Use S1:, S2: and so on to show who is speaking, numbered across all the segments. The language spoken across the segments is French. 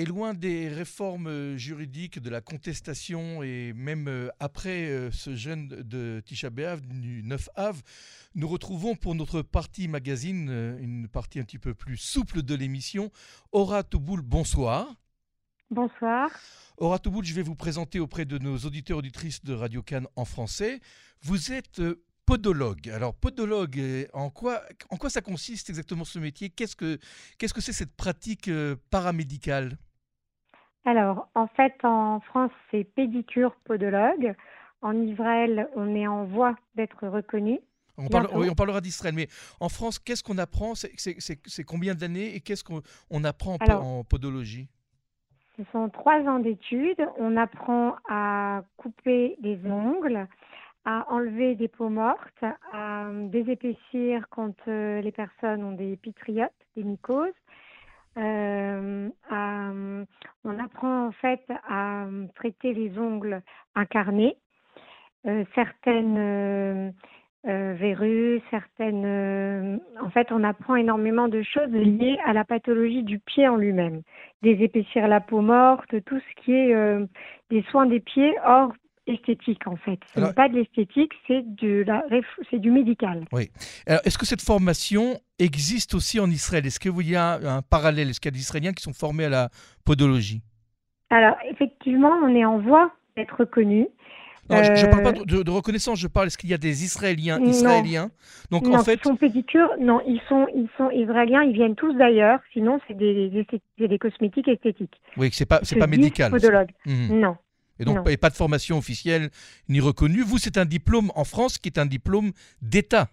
S1: Et loin des réformes euh, juridiques, de la contestation et même euh, après euh, ce jeûne de Tisha B'Av du 9 Av, nous retrouvons pour notre partie magazine une partie un petit peu plus souple de l'émission. Aura Touboul, bonsoir.
S2: Bonsoir.
S1: Aura Touboul, je vais vous présenter auprès de nos auditeurs auditrices de Radio Cannes en français. Vous êtes podologue. Alors, podologue, en quoi, en quoi ça consiste exactement ce métier? Qu'est-ce que c'est cette pratique paramédicale?
S2: Alors, en fait, en France, c'est pédicure podologue. En Israël, on est en voie d'être reconnu.
S1: On, oui, on parlera d'Israël, mais en France, qu'est-ce qu'on apprend? C'est combien d'années et qu'est-ce qu'on apprend en podologie?
S2: Ce sont trois ans d'études. On apprend à couper les ongles, à enlever des peaux mortes, à euh, désépaissir quand euh, les personnes ont des pitriotes, des mycoses. Euh, on apprend en fait à traiter les ongles incarnés, certaines verrues, certaines. en fait, on apprend énormément de choses liées à la pathologie du pied en lui-même. Désépaissir la peau morte, tout ce qui est des soins des pieds. Or, esthétique en fait. Ce n'est pas de l'esthétique, c'est de la, c'est du médical.
S1: Oui. Est-ce que cette formation existe aussi en Israël? Est-ce qu'il y a un parallèle? Est-ce qu'il y a des Israéliens qui sont formés à la podologie?
S2: Alors, effectivement, on est en voie d'être reconnu.
S1: je ne parle pas euh, de, reconnaissance, je parle, est-ce qu'il y a des Israéliens israéliens?
S2: Donc, non, en fait... ils sont pédicures, non, ils sont, ils sont israéliens, ils viennent tous d'ailleurs, sinon c'est des, des, cosmétiques esthétiques.
S1: Oui, c'est pas, c'est pas médical.
S2: Podologue. Mmh. Non,
S1: et donc, pas de formation officielle ni reconnue. Vous, c'est un diplôme en France qui est un diplôme d'État.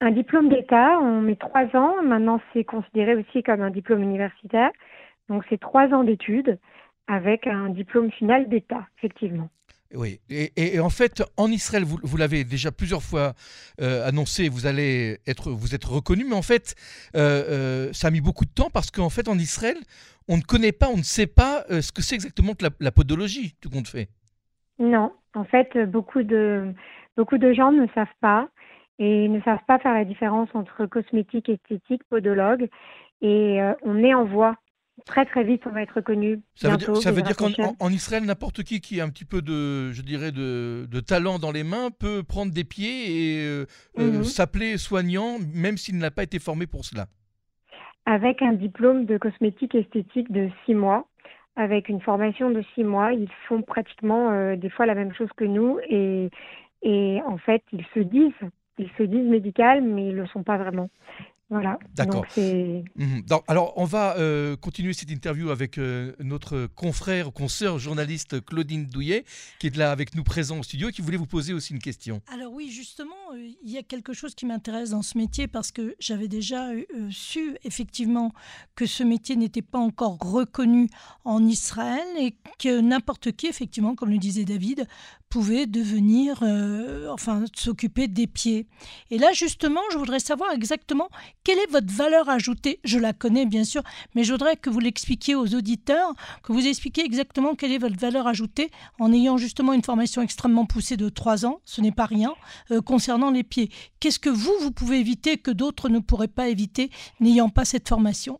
S2: Un diplôme d'État, on met trois ans. Maintenant, c'est considéré aussi comme un diplôme universitaire. Donc, c'est trois ans d'études avec un diplôme final d'État, effectivement.
S1: Oui, et, en fait, en Israël, vous, l'avez déjà plusieurs fois euh, annoncé, vous allez être, vous êtes reconnu, mais en fait, euh, euh, ça a mis beaucoup de temps parce qu'en fait, en Israël, on ne connaît pas, on ne sait pas ce que c'est exactement que la, podologie, tout compte fait.
S2: Non, en fait, beaucoup de, beaucoup de gens ne savent pas et ne savent pas faire la différence entre cosmétique, esthétique, podologue. Et on est en voie Très très vite, on va être reconnu.
S1: Ça veut dire, ça veut dire qu'en Israël, n'importe qui qui a un petit peu de, je dirais, de, de talent dans les mains peut prendre des pieds et euh, euh, mhm. s'appeler soignant, même s'il n'a pas été formé pour cela.
S2: Avec un diplôme de cosmétique esthétique de six mois, avec une formation de six mois, ils font pratiquement euh, des fois la même chose que nous et, et en fait, ils se disent, ils se disent médical, mais ils ne le sont pas vraiment. Voilà.
S1: D'accord. Mhm. Alors, on va euh, continuer cette interview avec euh, notre confrère, consoeur journaliste Claudine Douillet, qui est là avec nous présent au studio et qui voulait vous poser aussi une question.
S3: Alors oui, justement, euh, il y a quelque chose qui m'intéresse dans ce métier parce que j'avais déjà su effectivement que ce métier n'était pas encore reconnu en Israël et que n'importe qui, effectivement, comme le disait David, pouvait devenir, enfin, s'occuper des pieds. Et là, justement, je voudrais savoir exactement quelle est votre valeur ajoutée? Je la connais bien sûr, mais je voudrais que vous l'expliquiez aux auditeurs, que vous expliquiez exactement quelle est votre valeur ajoutée en ayant justement une formation extrêmement poussée de trois ans, ce n'est pas rien, euh, concernant les pieds. Qu'est-ce que vous, vous pouvez éviter que d'autres ne pourraient pas éviter n'ayant pas cette formation?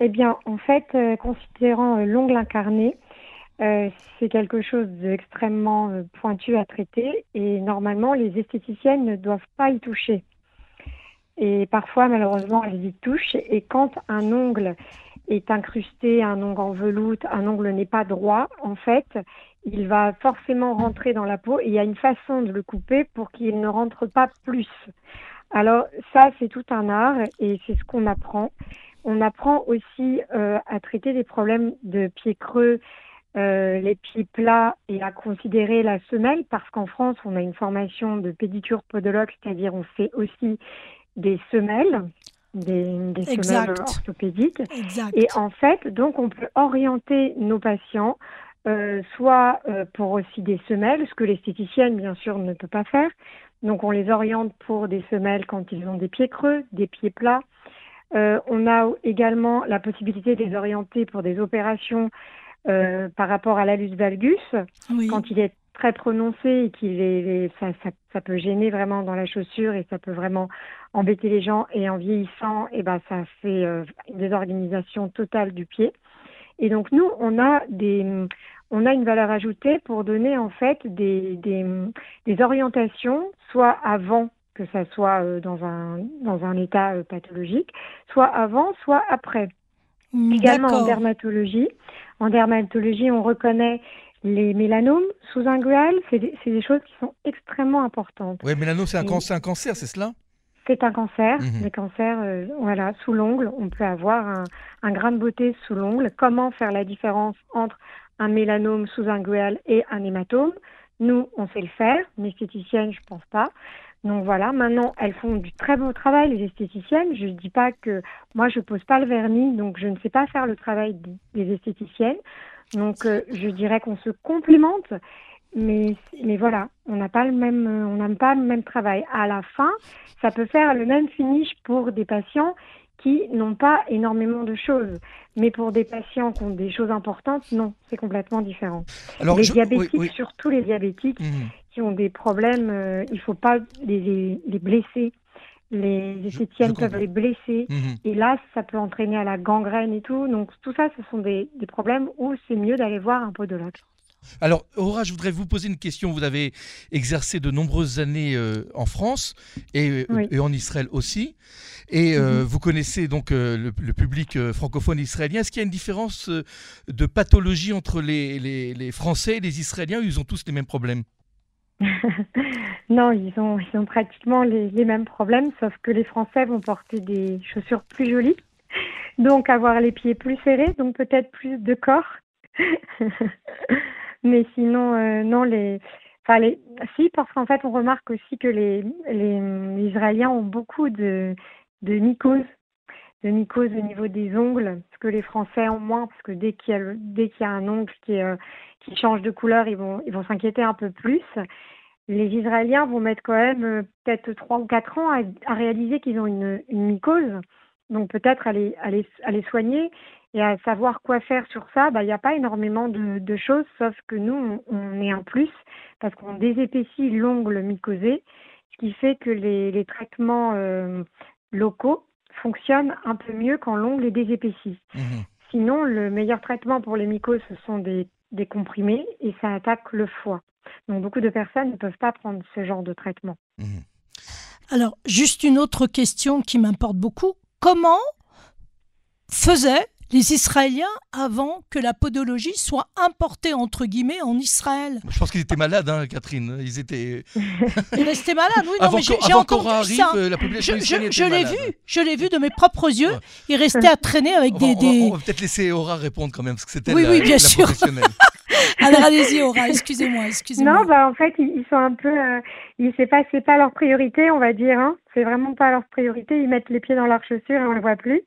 S2: Eh bien, en fait, euh, considérant euh, l'ongle incarné, c'est quelque chose d'extrêmement pointu à traiter et normalement les esthéticiennes ne doivent pas y toucher. Et parfois, malheureusement, elles y touchent. Et quand un ongle est incrusté, un ongle en veloute, un ongle n'est pas droit, en fait, il va forcément rentrer dans la peau et il y a une façon de le couper pour qu'il ne rentre pas plus. Alors ça, c'est tout un art et c'est ce qu'on apprend. On apprend aussi euh, à traiter des problèmes de pieds creux, euh, les pieds plats et à considérer la semelle parce qu'en France, on a une formation de pédicure podologue, c'est-à-dire on fait aussi des semelles, des, semelles orthopédiques. Et en fait, donc, on peut orienter nos patients euh, soit euh, pour aussi des semelles, ce que l'esthéticienne, bien sûr, ne peut pas faire. Donc, on les oriente pour des semelles quand ils ont des pieds creux, des pieds plats. Euh, on a également la possibilité de les orienter pour des opérations par rapport à l'alus valgus, quand il est très prononcé et qu'il est, ça, ça, peut gêner vraiment dans la chaussure et ça peut vraiment embêter les gens. Et en vieillissant, et eh ben, ça fait euh, une désorganisation totale du pied. Et donc nous, on a des, on a une valeur ajoutée pour donner en fait des, des, des orientations, soit avant que ça soit euh, dans un, dans un état euh, pathologique, soit avant, soit après.
S3: Hmm,
S2: Également en dermatologie. En dermatologie, on reconnaît les mélanomes sous-inguals. C'est des, c'est des choses qui sont extrêmement importantes.
S1: Oui, mélano, c'est un, cancer, c'est cela?
S2: C'est un cancer.
S1: Mhm.
S2: Les cancers, euh, voilà, sous l'ongle, on peut avoir un, un grain de beauté sous l'ongle. Comment faire la différence entre un mélanome sous-ingual et un hématome? Nous, on sait le faire. Une esthéticienne, je pense pas. Donc voilà, maintenant, elles font du très beau travail, les esthéticiennes. Je ne dis pas que moi, je pose pas le vernis, donc je ne sais pas faire le travail des esthéticiennes. Donc, euh, je dirais qu'on se complémente, mais, mais voilà, on n'a pas le même, euh, on n'a pas le même travail. À la fin, ça peut faire le même finish pour des patients qui n'ont pas énormément de choses. Mais pour des patients qui ont des choses importantes, non, c'est complètement différent.
S1: Alors,
S2: les
S1: je-
S2: diabétiques,
S1: oui, oui.
S2: surtout les diabétiques
S1: Mhm.
S2: qui ont des problèmes, euh, il faut pas les, les, les blesser. Les esthéticiennes
S1: je
S2: peuvent les blesser.
S1: Mhm.
S2: Et là, ça peut entraîner à la gangrène et tout. Donc, tout ça, ce sont des, des problèmes où c'est mieux d'aller voir un podologue.
S1: Alors, Aura, je voudrais vous poser une question. Vous avez exercé de nombreuses années euh, en France et,
S2: Oui.
S1: et en Israël aussi. Et euh,
S2: Mhm.
S1: vous connaissez donc euh, le, le public francophone israélien. Est-ce qu'il y a une différence de pathologie entre les, les- les Français et les Israéliens ils ont tous les mêmes problèmes?
S2: non, ils ont, ils ont pratiquement les, les mêmes problèmes, sauf que les Français vont porter des chaussures plus jolies, donc avoir les pieds plus serrés, donc peut-être plus de corps. Mais sinon, euh, non, les, enfin les, si, parce qu'en fait, on remarque aussi que les, les, les Israéliens ont beaucoup de, de mycoses, de mycoses au niveau des ongles, ce que les Français ont moins, parce que dès qu'il y a, dès qu'il y a un ongle qui, est, euh, qui change de couleur, ils vont, ils vont s'inquiéter un peu plus. Les Israéliens vont mettre quand même euh, peut-être trois ou quatre ans à, à réaliser qu'ils ont une, une mycose. Donc peut-être à les, à, à les soigner et à savoir quoi faire sur ça. Bah, Il n'y a pas énormément de, de choses, sauf que nous, on, on est un plus parce qu'on désépaissit l'ongle mycosé, ce qui fait que les, les traitements euh, locaux fonctionnent un peu mieux quand l'ongle est désépaissi.
S1: Mhm.
S2: Sinon, le meilleur traitement pour les mycoses, ce sont des, des comprimés et ça attaque le foie. Donc beaucoup de personnes ne peuvent pas prendre ce genre de traitement.
S1: Mhm.
S3: Alors, juste une autre question qui m'importe beaucoup. Comment faisaient les Israéliens avant que la podologie soit importée, entre guillemets, en Israël
S1: Je pense qu'ils étaient malades, hein, Catherine. Ils étaient.
S3: Ils restaient malades, oui, non,
S1: avant
S3: mais j'ai
S1: avant
S3: entendu
S1: arrive,
S3: ça.
S1: euh, la population
S3: Je, je- je l'ai vu, je l'ai vu de mes propres yeux.
S1: Ouais.
S3: Ils restaient à traîner avec
S1: On
S3: des...
S1: on va-
S3: des-
S1: on va peut-être laisser Aura répondre quand même, parce que c'était
S3: Oui,
S1: la,
S3: oui, bien
S1: la
S3: sûr. Alors allez-y, Aura, excusez-moi, excusez-moi.
S2: Non, bah en fait, ils, ils sont un peu, euh, ils, c'est pas, c'est pas leur priorité, on va dire. Hein. C'est vraiment pas leur priorité. Ils mettent les pieds dans leurs chaussures et on le voit plus.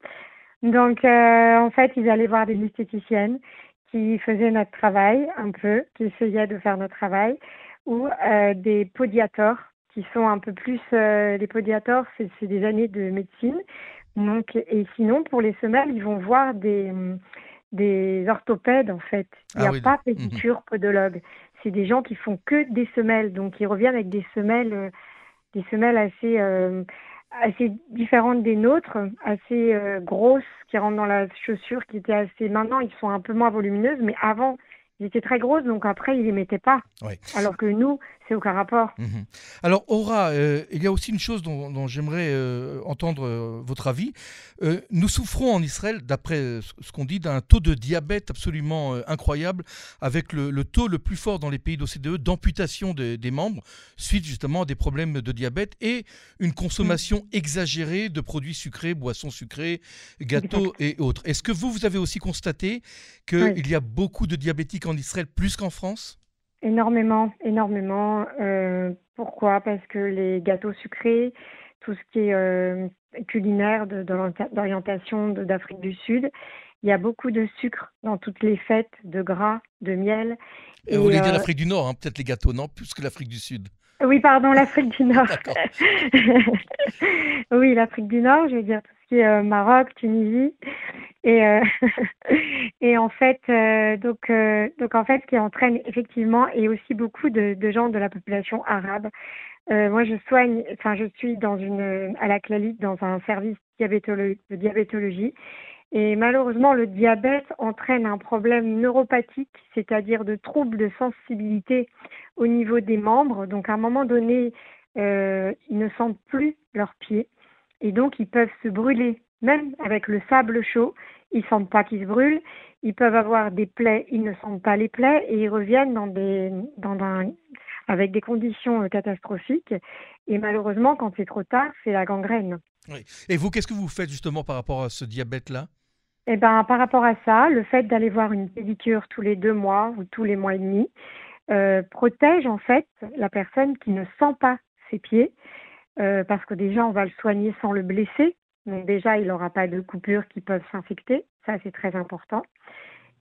S2: Donc, euh, en fait, ils allaient voir des esthéticiennes qui faisaient notre travail un peu, qui essayaient de faire notre travail, ou euh, des podiators qui sont un peu plus. euh, les podiators, c'est, des années de médecine. Donc, et sinon, pour les semelles, ils vont voir des des orthopèdes en fait. Il n'y
S1: Ah
S2: a
S1: oui,
S2: pas
S1: mhm.
S2: pédicure podologue. C'est des gens qui font que des semelles, donc ils reviennent avec des semelles, des semelles assez assez différentes des nôtres, assez euh, grosses, qui rentrent dans la chaussure, qui étaient assez. Maintenant, ils sont un peu moins volumineuses, mais avant, ils étaient très grosses, donc après, ils les mettaient pas.
S1: Ouais.
S2: Alors que nous, c'est aucun rapport.
S1: Mhm. Alors, Aura, euh, il y a aussi une chose dont, dont j'aimerais euh, entendre euh, votre avis. Nous souffrons en Israël, d'après ce qu'on dit, d'un taux de diabète absolument incroyable, avec le, le taux le plus fort dans les pays d'OCDE d'amputation des- des membres, suite justement à des problèmes de diabète et une consommation exagérée de produits sucrés, boissons sucrées, gâteaux et autres. Est-ce que vous, vous avez aussi constaté qu'il
S2: Oui.
S1: y a beaucoup de diabétiques en Israël, plus qu'en France?
S2: Énormément, énormément. Euh, pourquoi? Parce que les gâteaux sucrés, tout ce qui est euh, culinaire de- d'orienta- d'orientation de- d'Afrique du Sud, il y a beaucoup de sucre dans toutes les fêtes, de gras, de miel.
S1: Euh, Vous voulez dire
S2: euh,
S1: l'Afrique du Nord, hein, peut-être les gâteaux, non? Plus que l'Afrique du Sud.
S2: Oui, pardon, l'Afrique du Nord. Oui, l'Afrique du Nord, je veux dire tout ce qui est euh, Maroc, Tunisie. Et, euh, et en fait, euh, donc, euh, donc en fait, ce qui entraîne effectivement, et aussi beaucoup de, de gens de la population arabe. Euh, moi, je soigne, enfin, je suis dans une, à la Clalique dans un service de diabétologie. Et malheureusement, le diabète entraîne un problème neuropathique, c'est-à-dire de troubles de sensibilité au niveau des membres. Donc à un moment donné, euh, ils ne sentent plus leurs pieds et donc ils peuvent se brûler, même avec le sable chaud. Ils sentent pas qu'ils se brûlent. Ils peuvent avoir des plaies, ils ne sentent pas les plaies et ils reviennent dans des, dans un, avec des conditions euh, catastrophiques. Et malheureusement, quand c'est trop tard, c'est la gangrène.
S1: Et vous, qu'est-ce que vous faites justement par rapport à ce diabète-là?
S2: Eh ben, par rapport à ça, le fait d'aller voir une pédicure tous les deux mois ou tous les mois et demi euh, protège en fait la personne qui ne sent pas ses pieds, euh, parce que déjà on va le soigner sans le blesser, donc déjà il n'aura pas de coupures qui peuvent s'infecter, ça c'est très important.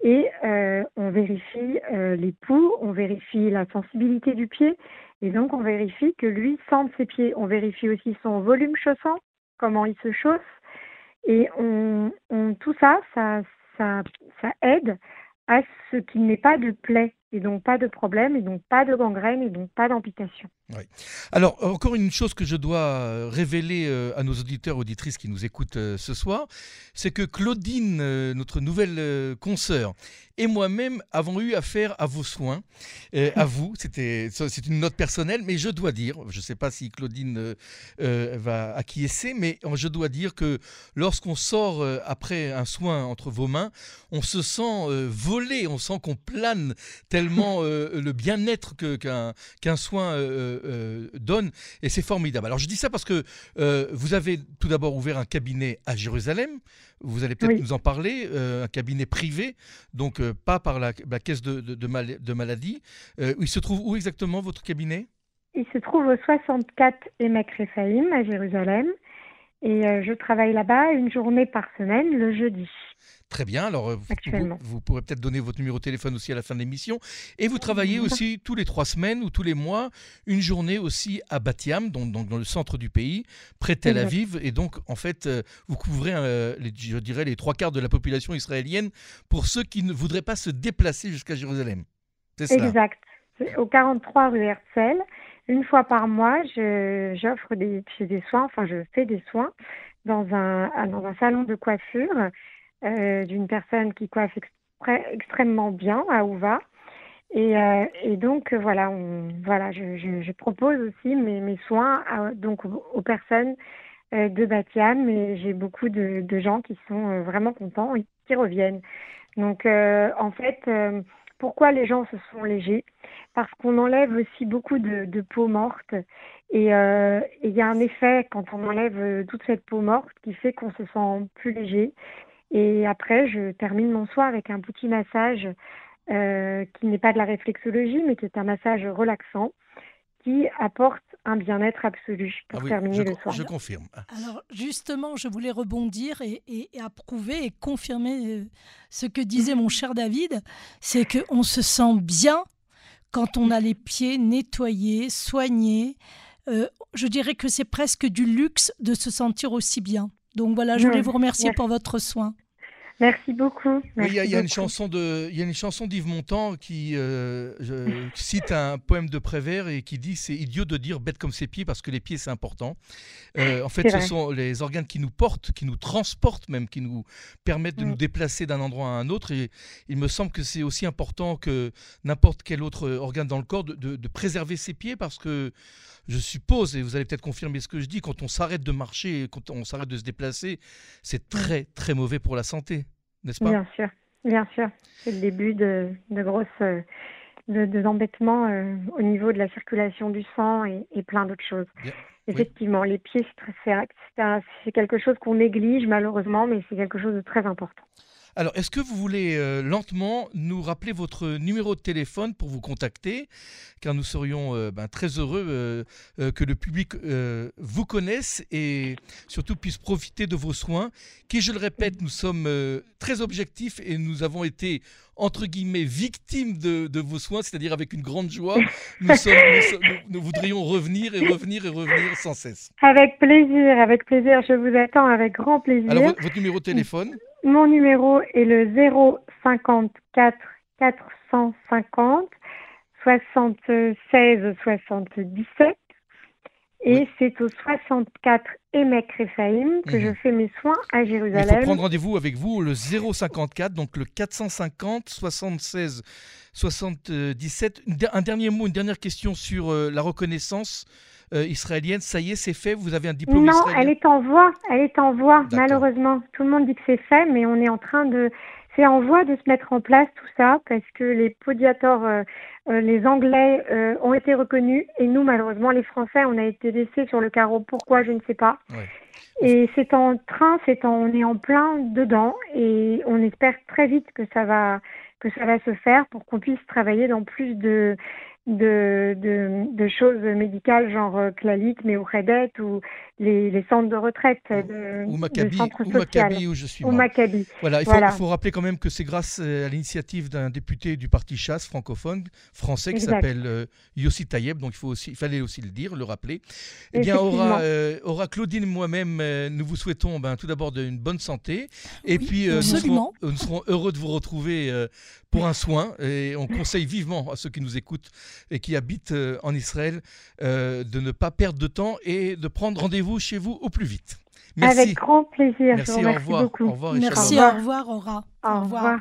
S2: Et euh, on vérifie les poux, on vérifie la sensibilité du pied, et donc on vérifie que lui sente ses pieds. On vérifie aussi son volume chaussant, comment il se chausse, et on, tout ça, ça, ça, ça aide à ce qu'il n'ait pas de plaie et donc pas de problème, et donc pas de gangrène, et donc pas d'amputation.
S1: Alors, encore une chose que je dois euh, révéler euh, à nos auditeurs, auditrices qui nous écoutent euh, ce soir, c'est que Claudine, notre nouvelle consoeur, et moi-même avons eu affaire à vos soins, à vous. C'était, c'est une note personnelle, mais je dois dire, je ne sais pas si Claudine va acquiescer, mais je dois dire que lorsqu'on sort après un soin entre vos mains, on se sent volé, on sent qu'on plane tellement le bien-être que, qu'un, qu'un soin euh, donne, et c'est formidable. Alors je dis ça parce que euh, vous avez tout d'abord ouvert un cabinet à Jérusalem, vous allez peut-être nous en parler, euh, un cabinet privé, donc pas par la, caisse de, de, de, maladie. il se trouve où exactement votre cabinet?
S2: Il se trouve au 64 Emek Rephaim à Jérusalem. Et je travaille là-bas une journée par semaine, le jeudi.
S1: Très bien. Alors, euh, vous, pourrez peut-être donner votre numéro de téléphone aussi à la fin de l'émission. Et vous travaillez aussi tous les trois semaines ou tous les mois, une journée aussi à Batiam, donc, dans le centre du pays, près de Tel Aviv. Et donc, en fait, euh, vous couvrez, euh, les, je dirais, les trois quarts de la population israélienne pour ceux qui ne voudraient pas se déplacer jusqu'à Jérusalem.
S2: C'est ça Exact. Au 43 rue Herzl. Une fois par mois, j'offre des, des soins, enfin, je fais des soins dans un, dans un salon de coiffure euh, d'une personne qui coiffe extrêmement bien à Ouva. Et, euh, donc voilà, on, voilà, je, propose aussi mes, soins donc aux, personnes euh, de Batiam et j'ai beaucoup de, de, gens qui sont vraiment contents et qui reviennent. Donc en fait, pourquoi les gens se sont légers? Parce qu'on enlève aussi beaucoup de, de peau morte et il y a un effet quand on enlève toute cette peau morte qui fait qu'on se sent plus léger et après, je termine mon soir avec un petit massage euh, qui n'est pas de la réflexologie, mais qui est un massage relaxant qui apporte un bien-être absolu pour ah terminer le soir.
S1: Je confirme.
S3: Alors justement, je voulais rebondir et, approuver et confirmer euh, ce que disait mon cher David, c'est qu'on se sent bien quand on a les pieds nettoyés, soignés. Euh, je dirais que c'est presque du luxe de se sentir aussi bien. Donc voilà, je voulais vous remercier pour votre soin.
S2: Merci beaucoup.
S1: il y, a une chanson de, il y a une chanson d'Yves Montand qui euh, cite un poème de Prévert et qui dit c'est idiot de dire bête comme ses pieds parce que les pieds c'est important. Euh, en fait, ce sont les organes qui nous portent, qui nous transportent même, qui nous permettent de nous déplacer d'un endroit à un autre. Et il me semble que c'est aussi important que n'importe quel autre organe dans le corps de, de préserver ses pieds parce que je suppose, et vous allez peut-être confirmer ce que je dis, quand on s'arrête de marcher, quand on s'arrête de se déplacer, c'est très très mauvais pour la santé, n'est-ce pas
S2: Bien sûr, bien sûr. C'est le début de, de grosses euh, de, embêtements euh, au niveau de la circulation du sang et, plein d'autres choses. Effectivement, les pieds, c'est quelque chose qu'on néglige malheureusement, mais c'est quelque chose de très important.
S1: Alors, est-ce que vous voulez euh, lentement nous rappeler votre numéro de téléphone pour vous contacter? Car nous serions euh, ben, très heureux euh, que le public vous connaisse et surtout puisse profiter de vos soins, qui, je le répète, nous sommes très objectifs et nous avons été entre guillemets, victimes de, vos soins, c'est-à-dire avec une grande joie. Nous, nous, voudrions revenir et revenir et revenir sans cesse.
S2: Avec plaisir, avec plaisir. Je vous attends avec grand plaisir.
S1: Alors, votre, numéro de téléphone?
S2: Mon numéro est le 054 450 76 77. Et c'est au 64 Emek Rephaim que
S1: Mhm.
S2: je fais mes soins à
S1: Il faut
S2: Jérusalem.
S1: prendre rendez-vous avec vous le 054, donc le 450 76 77. Une der- Un dernier mot, une dernière question sur euh, la reconnaissance euh, israélienne. Ça y est, c'est fait. Vous avez un diplôme
S2: Non,
S1: israélien.
S2: elle est en voie. Elle est en voie, malheureusement. Tout le monde dit que c'est fait, mais on est en train de. C'est en voie de se mettre en place tout ça parce que les podiators, euh, euh, les Anglais ont été reconnus et nous, malheureusement, les Français, on a été laissés sur le carreau. Pourquoi Je ne sais pas.
S1: Ouais.
S2: Et c'est en train, c'est en, on est en plein dedans et on espère très vite que ça va que ça va se faire pour qu'on puisse travailler dans plus de de, de, de choses médicales genre euh, Clalit, mais ou Redet ou les, les centres de retraite de,
S1: Ou
S2: de
S1: Maccabi,
S2: centres
S1: ou Maccabi, où je suis
S2: ou. Maccabi.
S1: Voilà, il faut,
S2: Voilà.
S1: il faut rappeler quand même que c'est grâce euh, à l'initiative d'un député du parti chasse francophone français qui s'appelle euh, Yossi Tayeb, donc il, faut aussi, il fallait aussi le dire, le rappeler. Eh bien. Aura, euh, Aura Claudine et moi-même, euh, nous vous souhaitons ben, tout d'abord une bonne santé et
S3: Oui,
S1: puis euh, nous, serons,
S3: absolument.
S1: nous serons heureux de vous retrouver euh, pour un soin et on conseille vivement à ceux qui nous écoutent et qui habitent euh, en Israël euh, de ne pas perdre de temps et de prendre rendez-vous chez vous au plus vite. Merci.
S2: Avec grand plaisir.
S1: Merci,
S2: je vous
S1: au
S2: remercie
S1: revoir.
S2: beaucoup.
S1: Au revoir et
S3: Merci, au revoir, Aura.
S2: Au revoir.